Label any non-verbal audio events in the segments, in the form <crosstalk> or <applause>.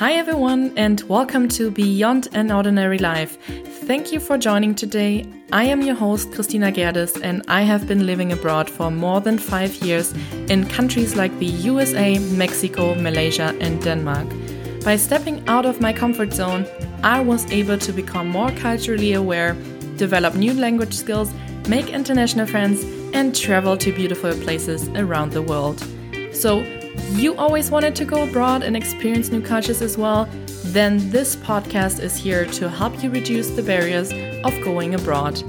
Hi, everyone, and welcome to Beyond an Ordinary Life. Thank you for joining today. I am your host, Christina Gerdes, and I have been living abroad for more than five years in countries like the USA, Mexico, Malaysia, and Denmark. By stepping out of my comfort zone, I was able to become more culturally aware, develop new language skills, make international friends, and travel to beautiful places around the world. So, you always wanted to go abroad and experience new cultures as well? Then this podcast is here to help you reduce the barriers of going abroad.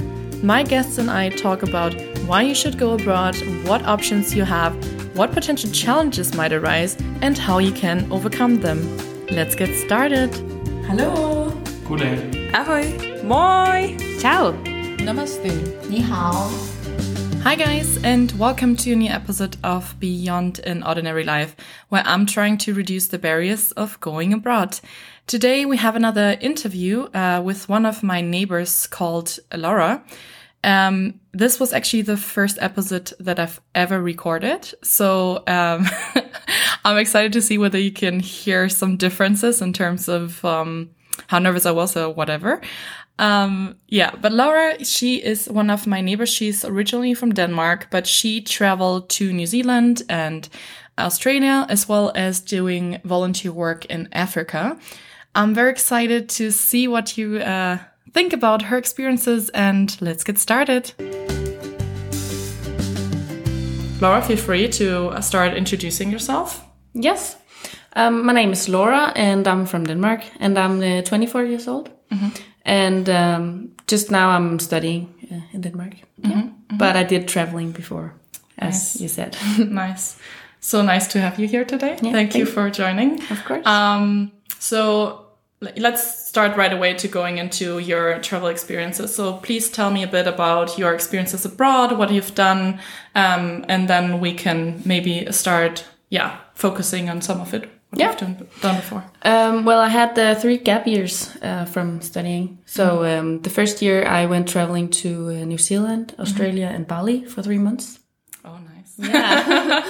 My guests and I talk about why you should go abroad, what options you have, what potential challenges might arise, and how you can overcome them. Let's get started. Hello. Goddag. Ahoy. Moi. Ciao. Namaste. Ni hao. Hi, guys, and welcome to a new episode of Beyond an Ordinary Life, where I'm trying to reduce the barriers of going abroad. Today, we have another interview uh, with one of my neighbors called Laura. Um, this was actually the first episode that I've ever recorded. So um, <laughs> I'm excited to see whether you can hear some differences in terms of um, how nervous I was or whatever. Um, yeah, but Laura, she is one of my neighbors. She's originally from Denmark, but she traveled to New Zealand and Australia, as well as doing volunteer work in Africa. I'm very excited to see what you uh, think about her experiences, and let's get started. Laura, feel free to start introducing yourself. Yes. Um, my name is Laura, and I'm from Denmark, and I'm uh, 24 years old. And um, just now I'm studying uh, in Denmark. Yeah. But I did traveling before, as Nice. you said. <laughs> nice. So nice to have you here today. Yeah, thank you thank- for joining. Of course. Um, so let's start right away to going into your travel experiences. So please tell me a bit about your experiences abroad, what you've done, um, and then we can maybe start, yeah, focusing on some of it. What Yeah. you've done, done before. Um, well, I had uh, three gap years uh, from studying. So um, the first year I went traveling to uh, New Zealand, Australia, and Bali for three months. Oh, nice. Yeah,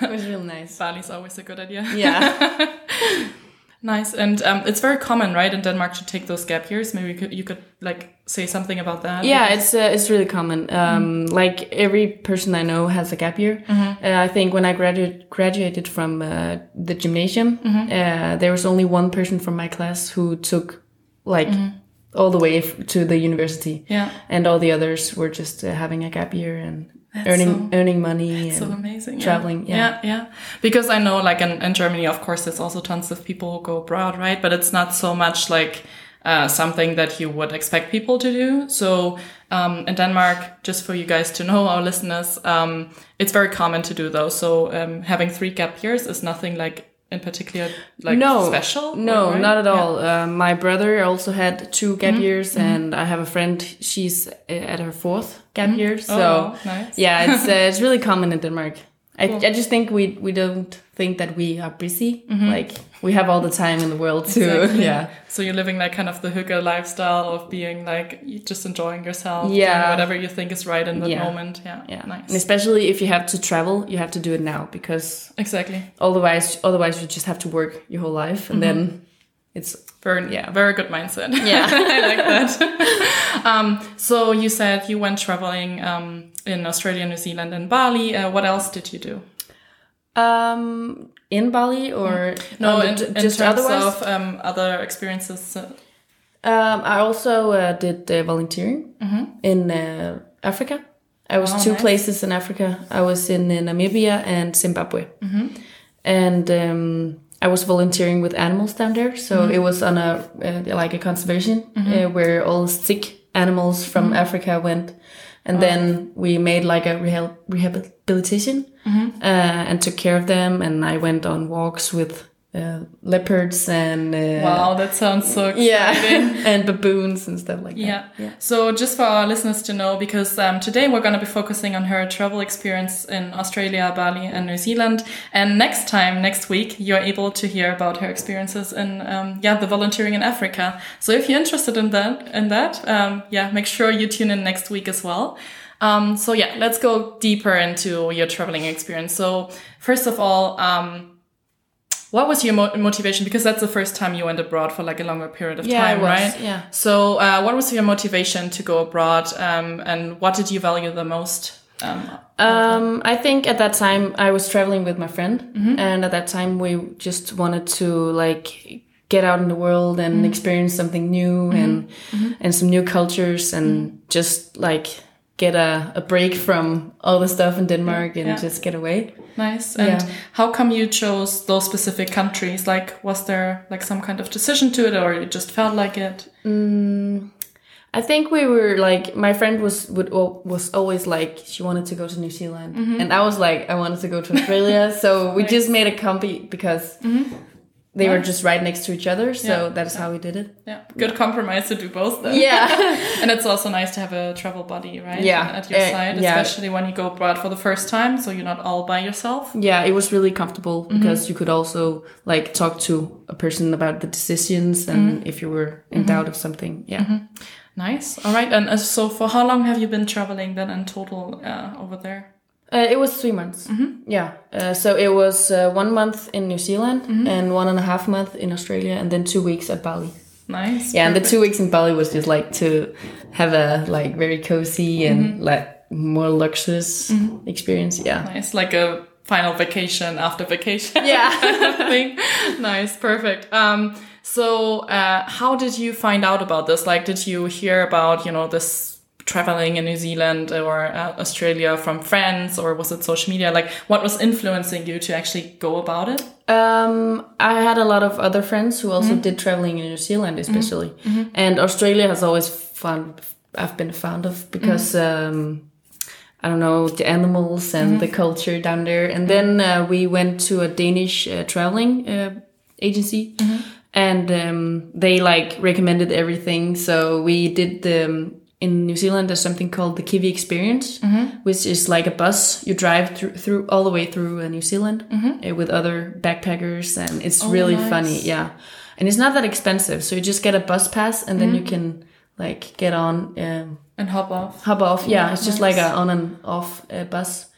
<laughs> it was real nice. Bali's always a good idea. Yeah, <laughs> Nice, and um, it's very common, right, in Denmark to take those gap years. Maybe you could, you could like say something about that. yeah, it's uh, it's really common. Um, Like every person I know has a gap year. Uh, I think when I graduated graduated from uh, the gymnasium, uh, there was only one person from my class who took like all the way f- to the university. yeah. and all the others were just uh, having a gap year and earning earning money and so amazing yeah. traveling, yeah. yeah yeah because i know like in, in germany of course there's also tons of people who go abroad right but it's not so much like uh, something that you would expect people to do so um, in denmark just for you guys to know our listeners um, it's very common to do those so um, having three gap years is nothing like in particular like no special No, right? not at Yeah. all. Uh, my brother also had two gap years, and I have a friend. She's uh, at her fourth gap year. So Oh, nice. yeah, it's <laughs> uh, it's really common in Denmark. I, I just think we we don't think that we are busy. Mm-hmm. Like we have all the time in the world to Exactly. yeah. So you're living like kind of the hygge lifestyle of being like just enjoying yourself, doing Yeah. whatever you think is right in the Yeah. moment. Yeah, Yeah, nice. and especially if you have to travel, you have to do it now because Exactly. otherwise, otherwise you just have to work your whole life, and mm-hmm. then it's Very Yeah. very good mindset. Yeah. <laughs> I like that. <laughs> um, so you said you went traveling um, in Australia, New Zealand, and Bali. Uh, what else did you do? Um, in Bali or No, in, in just terms otherwise. of um, other experiences. Uh, um, I also uh, did uh, volunteering in uh, Africa. I was Mm-hmm. Oh, two nice. places in Africa. I was in uh, Namibia and Zimbabwe, and um, I was volunteering with animals down there. So Mm-hmm. it was on a uh, like a conservation uh, where all sick animals from Mm-hmm. Africa went, and then we made like a reha- rehabilitation Mm-hmm. uh, and took care of them. And I went on walks with uh, leopards and uh, wow, that sounds so <laughs> exciting. yeah, <laughs> and baboons and stuff like Yeah. that. Yeah. So just for our listeners to know, because um, today we're going to be focusing on her travel experience in Australia, Bali, and New Zealand. And next time, next week, you're able to hear about her experiences in um, yeah the volunteering in Africa. So if you're interested in that, in that, um, yeah, make sure you tune in next week as well. Um, so yeah, let's go deeper into your traveling experience. So first of all, um, what was your mo- motivation? Because that's the first time you went abroad for like a longer period of Yeah, time, was, right? yeah. So, uh, what was your motivation to go abroad, um, and what did you value the most? Um, Um, I think at that time I was traveling with my friend, and at that time we just wanted to like get out in the world and experience something new and and some new cultures and just like get a, a break from all the stuff in Denmark and Yeah. just get away. nice. And Yeah. how come you chose those specific countries? Like, was there like some kind of decision to it, or it just felt like it? Mm, I think we were like my friend was would was always like she wanted to go to New Zealand, mm-hmm. and I was like I wanted to go to Australia. so we <laughs> just made a combi because mm-hmm. They were just right next to each other. So Yeah. that's how we did it. Yeah, good compromise to do both. Then. Yeah, <laughs> and it's also nice to have a travel buddy, right? Yeah. at your Uh, side, yeah. especially when you go abroad for the first time, so you're not all by yourself. yeah, it was really comfortable because you could also like talk to a person about the decisions and if you were in doubt of something. Yeah. Nice. All right. And uh, so, for how long have you been traveling then in total uh, over there? Uh, it was three months. Yeah. Uh, so it was uh, one month in New Zealand and one and a half month in Australia, and then two weeks at Bali. Nice. Yeah, and the two weeks in Bali was just like to have a like very cozy and like more luxurious experience. Yeah. Nice, like a final vacation after vacation. Yeah. <laughs> thing. Nice, perfect. Um, so, uh, how did you find out about this? Like, did you hear about you know this traveling in New Zealand or uh, Australia from friends, or was it social media? Like, what was influencing you to actually go about it? Um, I had a lot of other friends who also did traveling in New Zealand, especially, and Australia has always found I've been fond of because um, I don't know the animals and the culture down there. And then uh, we went to a Danish uh, traveling uh, agency, and um, they like recommended everything. So we did the um, in New Zealand. There's something called the Kiwi Experience, which is like a bus you drive through, through all the way through uh, New Zealand uh, with other backpackers, and it's really nice. funny. Yeah, and it's not that expensive. So you just get a bus pass, and then you can like get on. Um, And hop off. hop off. Yeah, it's just like nice. a on and off uh, bus.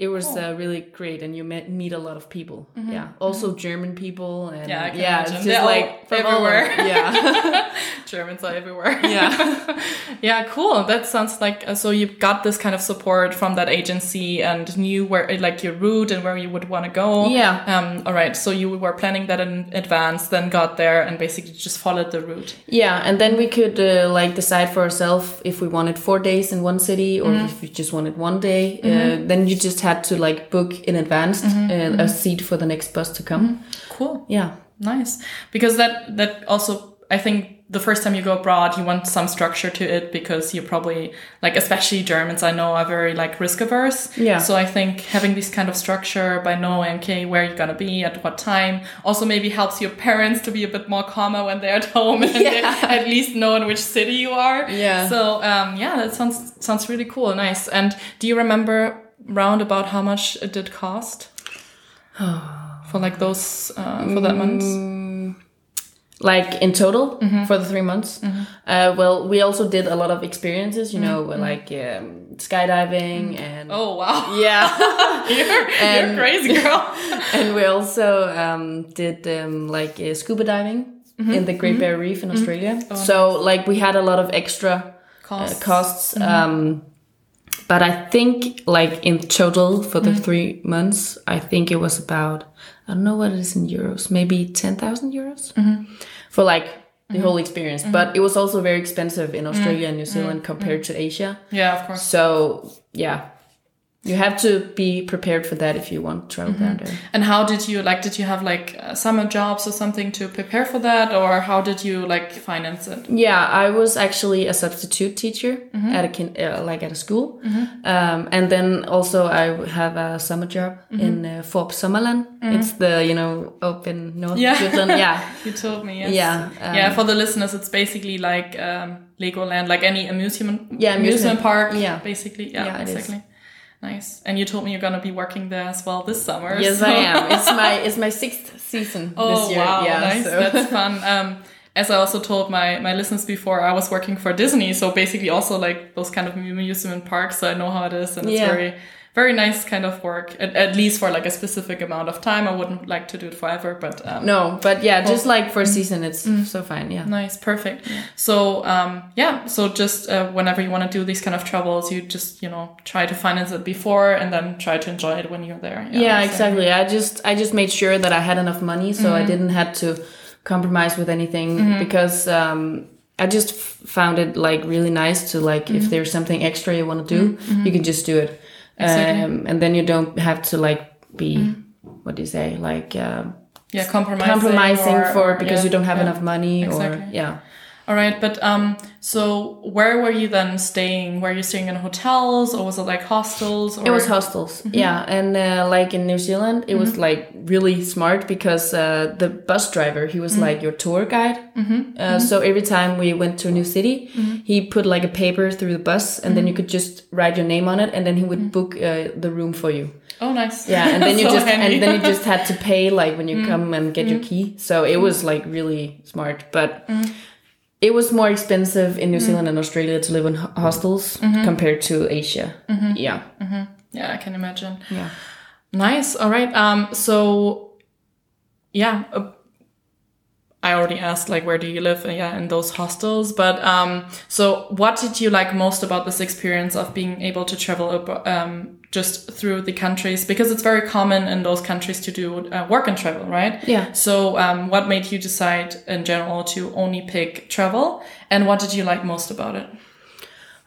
It was uh, really great, and you met, meet a lot of people. Yeah, also German people, and Yeah, yeah, it's They're just all like from all everywhere. over. <laughs> Yeah, <laughs> Germans are everywhere. <laughs> yeah, yeah, cool. That sounds like uh, so you got this kind of support from that agency and knew where like your route and where you would want to go. Yeah. Um. All right. So you were planning that in advance, then got there and basically just followed the route. yeah. And then we could uh, like decide for ourselves if we wanted four days in one city or if we just wanted one day. Uh, then you just had to like book in advance uh, a seat for the next bus to come. Cool. Yeah. Nice. Because that that also I think the first time you go abroad you want some structure to it because you're probably like especially Germans I know are very like risk averse. Yeah. So I think having this kind of structure by knowing okay where you're gonna be at what time also maybe helps your parents to be a bit more calmer when they're at home <laughs> and they at least know in which city you are. Yeah. So um yeah that sounds sounds really cool. Nice. And do you remember round about how much it did cost? for like those uh, for that month? like in total for the three months. Uh, well, we also did a lot of experiences, you know, like um, skydiving and Oh wow! <laughs> yeah, <laughs> you're, And- you're crazy, <laughs> girl. and we also um, did um, like uh, scuba diving in the Great Barrier Reef in Australia. so like we had a lot of extra uh, Costs. costs. But I think like in total for the mm. three months, I think it was about I don't know what it is in euros, maybe ten thousand euros mm-hmm. for like the mm-hmm. whole experience. Mm-hmm. But it was also very expensive in mm. Australia and New Zealand mm. compared to Asia. Yeah, of course. So yeah, you have to be prepared for that if you want to travel down there. And how did you like? Did you have like uh, summer jobs or something to prepare for that, or how did you like finance it? Yeah, I was actually a substitute teacher at a kin- uh, like at a school, um, and then also I have a summer job in uh, Fårup Sommerland. It's the you know up in North Yeah. Jutland. Yeah, <laughs> You told me, yes. Yeah, um, yeah. For the listeners, it's basically like um, Legoland, like any amusement, Yeah, amusement, amusement. park. Yeah. basically. Yeah, Yeah, exactly. Nice. And you told me you're gonna be working there as well this summer. yes, so- I am. <laughs> It's my it's my sixth season Oh this year. wow, yeah, nice. so- That's <laughs> fun. Um, as I also told my my listeners before, I was working for Disney, so basically also like those kind of amusement parks. So I know how it is, and it's Yeah. very very nice kind of work, at, at least for like a specific amount of time. I wouldn't like to do it forever, but um, No, but yeah, just like for a season, it's so fine. Yeah. Nice, perfect. So, um, yeah, so just uh, whenever you want to do these kind of travels, you just, you know, try to finance it before and then try to enjoy it when you're there. Yeah, so- exactly. I just I just made sure that I had enough money, so I didn't have to compromise with anything because um, I just found it like really nice to like if there's something extra you want to do, you can just do it, Exactly. um, and then you don't have to like be what do you say like. Um, Yeah, compromising. compromising or- for because yeah, you don't have yeah. enough money Exactly. or yeah All right, but um, so where were you then staying? Were you staying in hotels or was it like hostels? Or? It was hostels, mm-hmm. yeah, and uh, like in New Zealand, it was mm-hmm. like really smart because uh, the bus driver he was mm-hmm. like your tour guide. Uh, so every time we went to a new city, he put like a paper through the bus, and then you could just write your name on it, and then he would book uh, the room for you. Oh, nice. Yeah, and <laughs> then you So just handy. and then you just had to pay like when you mm. come and get your mm. key. So it was mm. like really smart, but. It was more expensive in New mm. Zealand and Australia to live in ho- hostels mm-hmm. compared to Asia. Mm-hmm. Yeah. Mm-hmm. yeah, I can imagine. Yeah. Nice. All right. Um. So, yeah. Uh, I already asked like where do you live? Yeah, in those hostels. But um. So, what did you like most about this experience of being able to travel um just through the countries? Because it's very common in those countries to do uh, work and travel, right? Yeah. So, um, what made you decide in general to only pick travel, and what did you like most about it?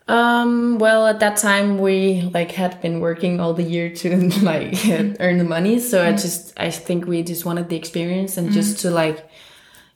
Um, well, at that time we like had been working all the year to <laughs> like earn the money. So I just, I think we just wanted the experience and just to like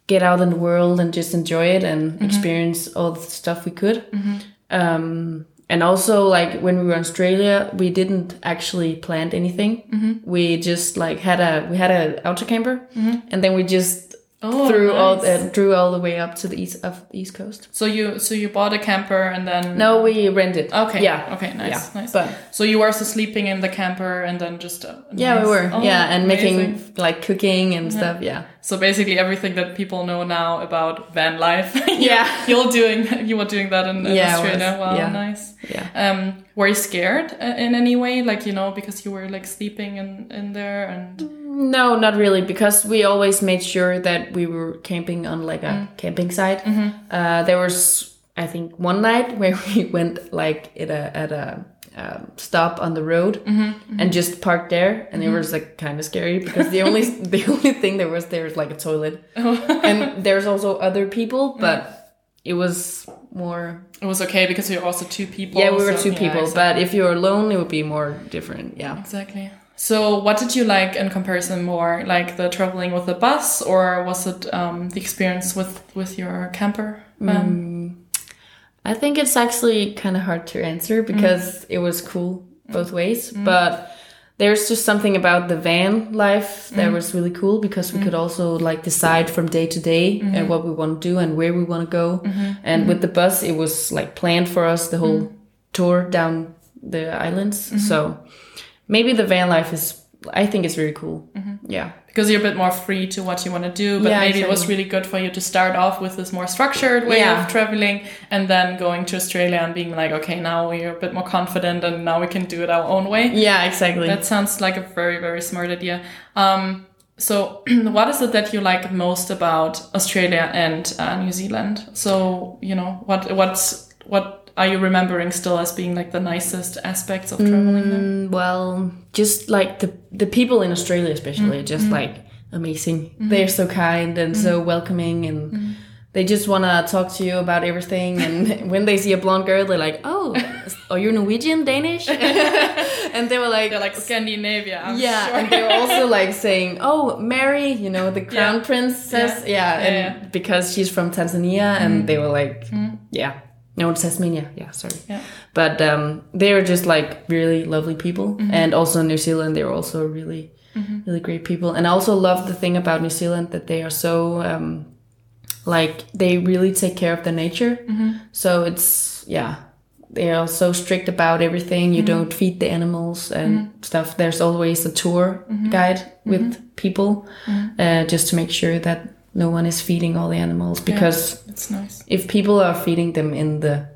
get out in the world and just enjoy it and mm-hmm. experience all the stuff we could. Mm-hmm. Um, and also like when we were in Australia, we didn't actually plan anything. Mm-hmm. We just like had a, we had a auto camper and then we just Oh, all, nice. uh, drew all the way up to the east of the east coast. So you so you bought a camper and then No, we rented. Okay. Yeah. Okay. Nice. Yeah. Nice. But so you were also sleeping in the camper and then just uh, Yeah, nice. we were. Oh, yeah, and amazing. making like cooking and stuff. Yeah. So basically everything that people know now about van life. <laughs> you- Yeah. You're doing you were doing that in, in Yeah, Australia. was. Wow. Yeah. Nice. Yeah. Um, were you scared uh, in any way? Like you know because you were like sleeping in in there and No, not really, because we always made sure that we were camping on like a mm. camping site. Mm-hmm. Uh, there was, I think, one night <laughs> where we went like at a at a um, stop on the road mm-hmm, mm-hmm. and just parked there, and it was like kind of scary because the only <laughs> the only thing there was there was like a toilet, oh. and there's also other people, mm. but it was more it was okay because we were also two people. Yeah, we were so- two yeah, people, exactly. but if you're alone, it would be more different. Yeah. Exactly. So, what did you like in comparison more, like the traveling with the bus, or was it um, the experience with with your camper? van? Mm. I think it's actually kind of hard to answer because mm. it was cool mm. both ways, but there's just something about the van life that was really cool because we could also like decide from day to day and what we want to do and where we want to go. Mm-hmm. And mm-hmm. with the bus, it was like planned for us the whole tour down the islands. So maybe the van life is, I think it's really cool. Yeah. Because you're a bit more free to what you want to do, but Yeah, maybe it was really good for you to start off with this more structured way Yeah. of traveling, and then going to Australia and being like, okay, now we're a bit more confident, and now we can do it our own way. Yeah, exactly. That sounds like a very, very smart idea. Um, so, <clears throat> what is it that you like most about Australia and uh, New Zealand? So, you know, what what's what are you remembering still as being like the nicest aspects of traveling there? Mm, well, just like the the people in Australia, especially, are just mm-hmm. like amazing. Mm-hmm. They're so kind and so mm-hmm. welcoming, and they just want to talk to you about everything. And <laughs> when they see a blonde girl, they're like, "Oh, <laughs> are you Norwegian, Danish?" <laughs> and they were like, They're like Scandinavia. I'm yeah, sure. and they were also like saying, "Oh, Mary, you know, the crown Yeah. princess." Yeah, Yeah, and yeah. Mm-hmm. because she's from Tanzania, and they were like, "Yeah, no, Tasmania." Yeah, sorry. Yeah. But um, they are just like really lovely people, Mm-hmm. and also New Zealand, they were also really, really great people. And I also love the thing about New Zealand that they are so um, like they really take care of the nature. Mm-hmm. So it's yeah, they are so strict about everything. You don't feed the animals and stuff. There's always a tour guide with people uh, just to make sure that no one is feeding all the animals because it's nice. if people are feeding them in the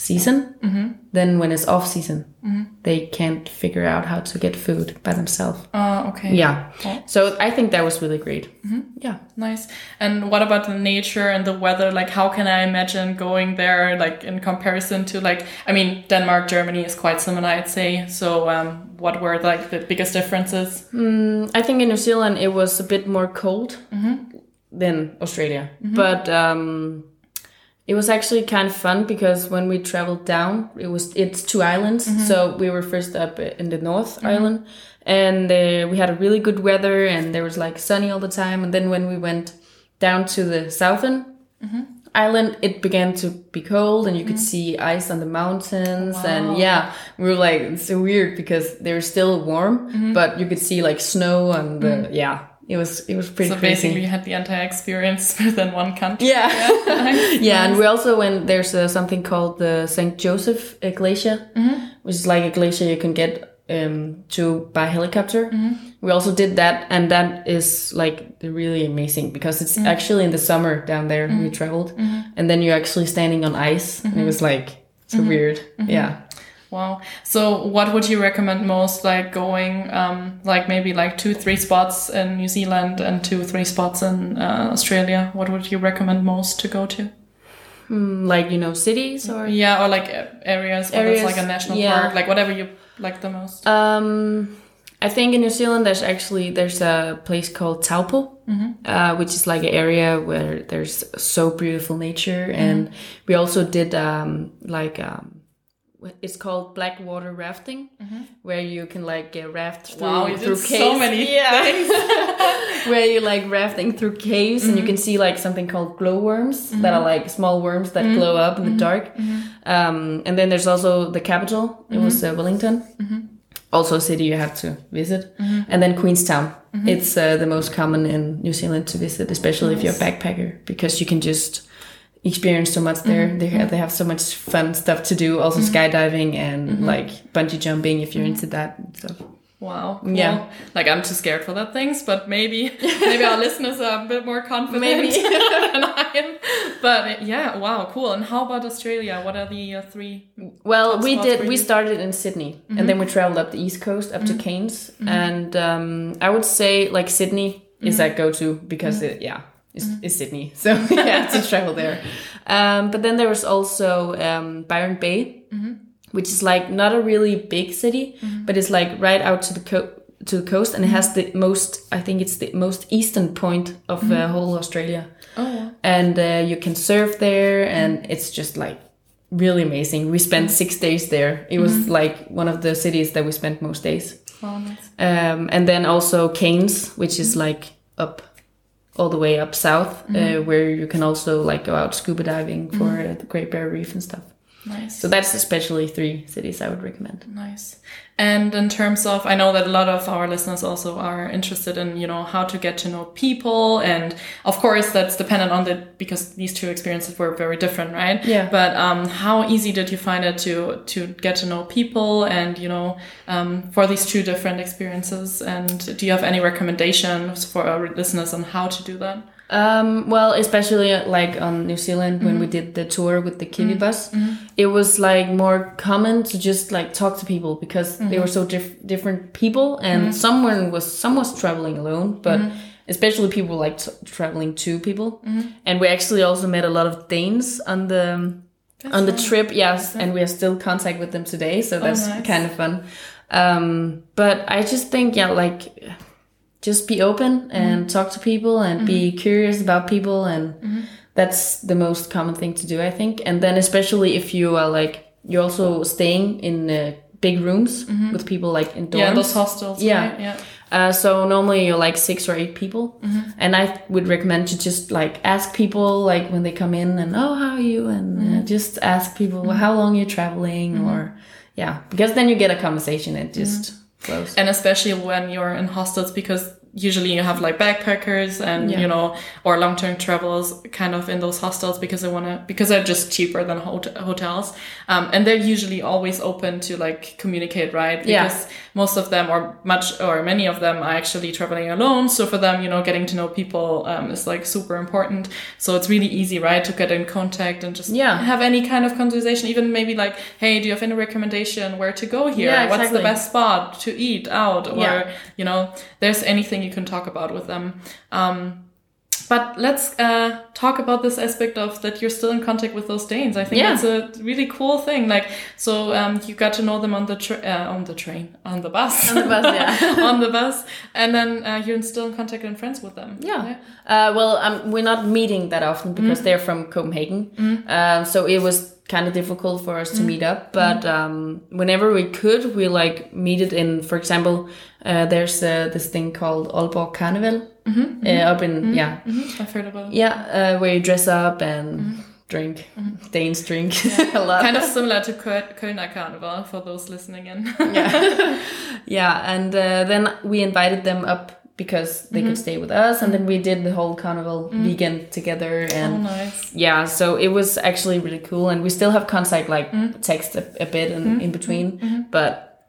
season. Mm-hmm. Then when it's off season, mm-hmm. they can't figure out how to get food by themselves. Oh, okay. Yeah. So I think that was really great. Mm-hmm. Yeah. Nice. And what about the nature and the weather? Like, how can I imagine going there, like, in comparison to, like, I mean, Denmark, Germany is quite similar, I'd say. So, um, what were, like, the biggest differences? Mm, I think in New Zealand it was a bit more cold than Australia, mm-hmm. but um, it was actually kind of fun because when we traveled down, it was it's two islands. Mm-hmm. So we were first up in the North mm-hmm. Island, and uh, we had a really good weather, and there was like sunny all the time. And then when we went down to the southern island, it began to be cold, and you could see ice on the mountains, oh, and yeah, we were like it's so weird because they were still warm, but you could see like snow and the, mm. yeah, it was it was pretty So crazy. basically, you had the entire experience <laughs> within one country. Yeah. <laughs> Nice. Yeah, and we also went. There's uh, something called the St. Joseph uh, mm-hmm. Glacier, which is like a glacier you can get um, to by helicopter. Mm-hmm. We also did that, and that is like really amazing because it's mm-hmm. actually in the summer down there. We traveled, and then you're actually standing on ice, and it was like so weird. Yeah. Wow. So, what would you recommend most? Like going, um, like maybe like two, three spots in New Zealand and two, three spots in uh, Australia. What would you recommend most to go to? Mm, Like you know, cities or Yeah, or like areas, Areas, like a national yeah. park, like whatever you like the most. Um, I think in New Zealand there's actually there's a place called Taupo, uh, which is like an area where there's so beautiful nature, and we also did um, like um, it's called blackwater rafting, mm-hmm. where you can like get raft through Wow, through caves. so many <laughs> yeah. things. <laughs> <laughs> where you like rafting through caves and you mm-hmm. can see like something called glowworms that are mm-hmm. like small worms that glow up in the dark. Um, and then there's also the capital. It was uh, Wellington. Also a city you have to visit. And then Queenstown. It's uh, the most common in New Zealand to visit, especially if you're a backpacker, because you can just experience so much there. They have, they have so much fun stuff to do. Also skydiving and like bungee jumping if you're into that stuff. Wow. cool. Yeah. Like I'm too scared for that things, but maybe <laughs> maybe our listeners are a bit more confident Maybe. <laughs> than I am. But yeah, wow, cool. And how about Australia? What are the uh, three? Well, we did. We? Mm-hmm. started in Sydney, and then we traveled up the east coast up to Cairns, and um, I would say like Sydney is Mm-hmm. that go to because it, yeah, it's, it's Sydney, <laughs> so yeah, to travel there. Um, but then there was also um, Byron Bay, Mm-hmm. which is like not a really big city, but it's like right out to the co- to the coast, and it Mm-hmm. has the most. I think it's the most eastern point of uh, whole Australia. Oh, and uh, you can surf there and it's just like really amazing. We spent six days there. It was like one of the cities that we spent most days. Wow, nice. um, and then also Cairns, which is like up all the way up south uh, where you can also like go out scuba diving for uh, the great barrier reef and stuff Nice. so that's especially three cities i would recommend Nice. And in terms of, I know that a lot of our listeners also are interested in, you know, how to get to know people. And of course, that's dependent on the, because these two experiences were very different, right? Yeah. But um, how easy did you find it to, to get to know people and, you know, um, for these two different experiences? And do you have any recommendations for our listeners on how to do that? Um, well, especially like on New Zealand when we did the tour with the Kiwi bus, it was like more common to just like talk to people because they were so diff- different people, and someone was some was traveling alone, but especially people like t- traveling two people, and we actually also met a lot of Danes on the on the trip. Yes, and we are still in contact with them today, so that's nice. kind of fun. Um, but I just think yeah, like just be open and mm-hmm. talk to people and be mm-hmm. curious about people and mm-hmm. that's the most common thing to do i think. And then especially if you are like you're also staying in uh, big rooms with people like in dorms Yeah, those hostels. Yeah. Right? Yeah. uh, so normally you're like six or eight people. And i would recommend to just like ask people like when they come in and oh how are you? and uh, just ask people well, how long you're traveling? Or yeah because then you get a conversation and just flows and especially when you're in hostels because usually you have like backpackers and Yeah. you know or long-term travelers kind of in those hostels because they want to because they're just cheaper than hot- hotels um, and they're usually always open to like communicate right Yeah. because most of them or much or many of them are actually traveling alone so for them you know getting to know people um, is like super important so it's really easy right to get in contact and just Yeah. have any kind of conversation even maybe like hey do you have any recommendation where to go here Yeah, what's the best spot to eat out or Yeah. you know there's anything you can talk about with them um, but let's uh, talk about this aspect of that you're still in contact with those Danes. I think Yeah. that's a really cool thing. Like, so um, you got to know them on the uh, on the train, on the bus, On the bus, yeah. <laughs> on the bus, and then uh, you're still in contact and friends with them. Yeah. Uh, well, um, we're not meeting that often because they're from Copenhagen. Um, so it was kind of difficult for us to meet up. But um, whenever we could, we like meet it in, for example, uh, there's uh, this thing called Aalborg Carnival uh, up in, yeah, Mhm, I've heard about it. yeah, uh, where you dress up and drink. Danes drink <laughs> a lot. Kind of similar to Köl- Kölner Carnival for those listening in. yeah <laughs> <laughs> yeah and uh, then we invited them up because they could mm-hmm. stay with us and then we did the whole carnival mm. weekend together oh, and nice. yeah so it was actually really cool and we still have contact like mm. text a, a bit in, mm-hmm. in between mm-hmm. but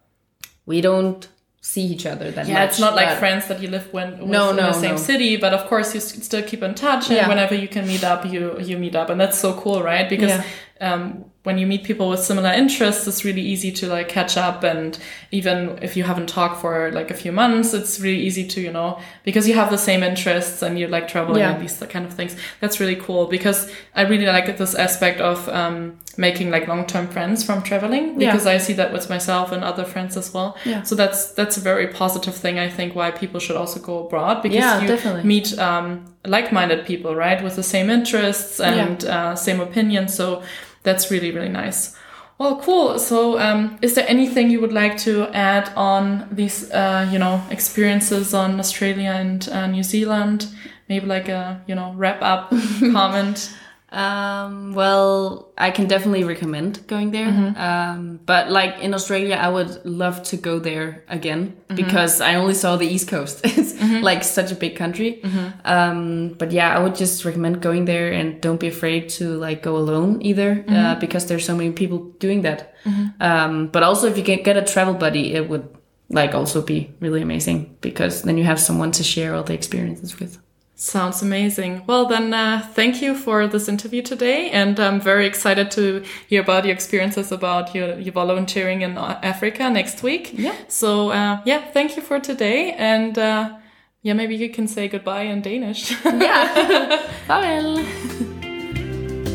we don't see each other that Yeah, much it's not like friends that you live when with No, in no, the same no. city, but of course you still keep in touch, and Yeah. whenever you can meet up, you you meet up, and that's so cool, right? Because Yeah. um, when you meet people with similar interests, it's really easy to like catch up, and even if you haven't talked for like a few months, it's really easy to you know because you have the same interests and you like traveling Yeah. and these kind of things. That's really cool because I really like this aspect of um, making like long term friends from traveling Yeah. because I see that with myself and other friends as well. Yeah. So that's that's a very positive thing. I think why people should also go abroad because Yeah, you definitely. meet um, like-minded people, right, with the same interests and uh, same opinions. So that's really really nice. Well, cool. So, um, is there anything you would like to add on these, uh, you know, experiences on Australia and uh, New Zealand? Maybe like a, you know, wrap up <laughs> comment. Um, well, I can definitely recommend going there. Um, but like in Australia, I would love to go there again because I only saw the East Coast. <laughs> it's like such a big country. Um, but yeah, I would just recommend going there and don't be afraid to like go alone either, uh, because there's so many people doing that. Um, but also if you can get a travel buddy, it would like also be really amazing because then you have someone to share all the experiences with. Sounds amazing. Well, then, uh, thank you for this interview today. And I'm very excited to hear about your experiences about your, your volunteering in uh, Africa next week. Yeah. So, uh, yeah, thank you for today. And, uh, yeah, maybe you can say goodbye in Danish. <laughs> Farvel!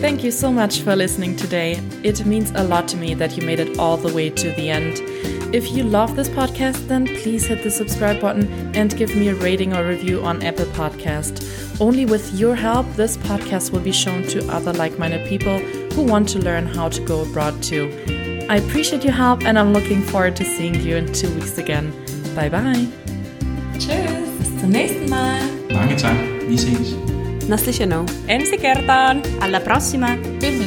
Thank you so much for listening today. It means a lot to me that you made it all the way to the end. If you love this podcast, then please hit the subscribe button and give me a rating or review on Apple Podcast. Only with your help, this podcast will be shown to other like-minded people who want to learn how to go abroad too. I appreciate your help and I'm looking forward to seeing you in two weeks again. Bye bye. Tschüss. Bis zum nächsten Mal. Lange Zeit. Wie sehen's? Na. Ensi kertaan. Alla prossima. Bitte.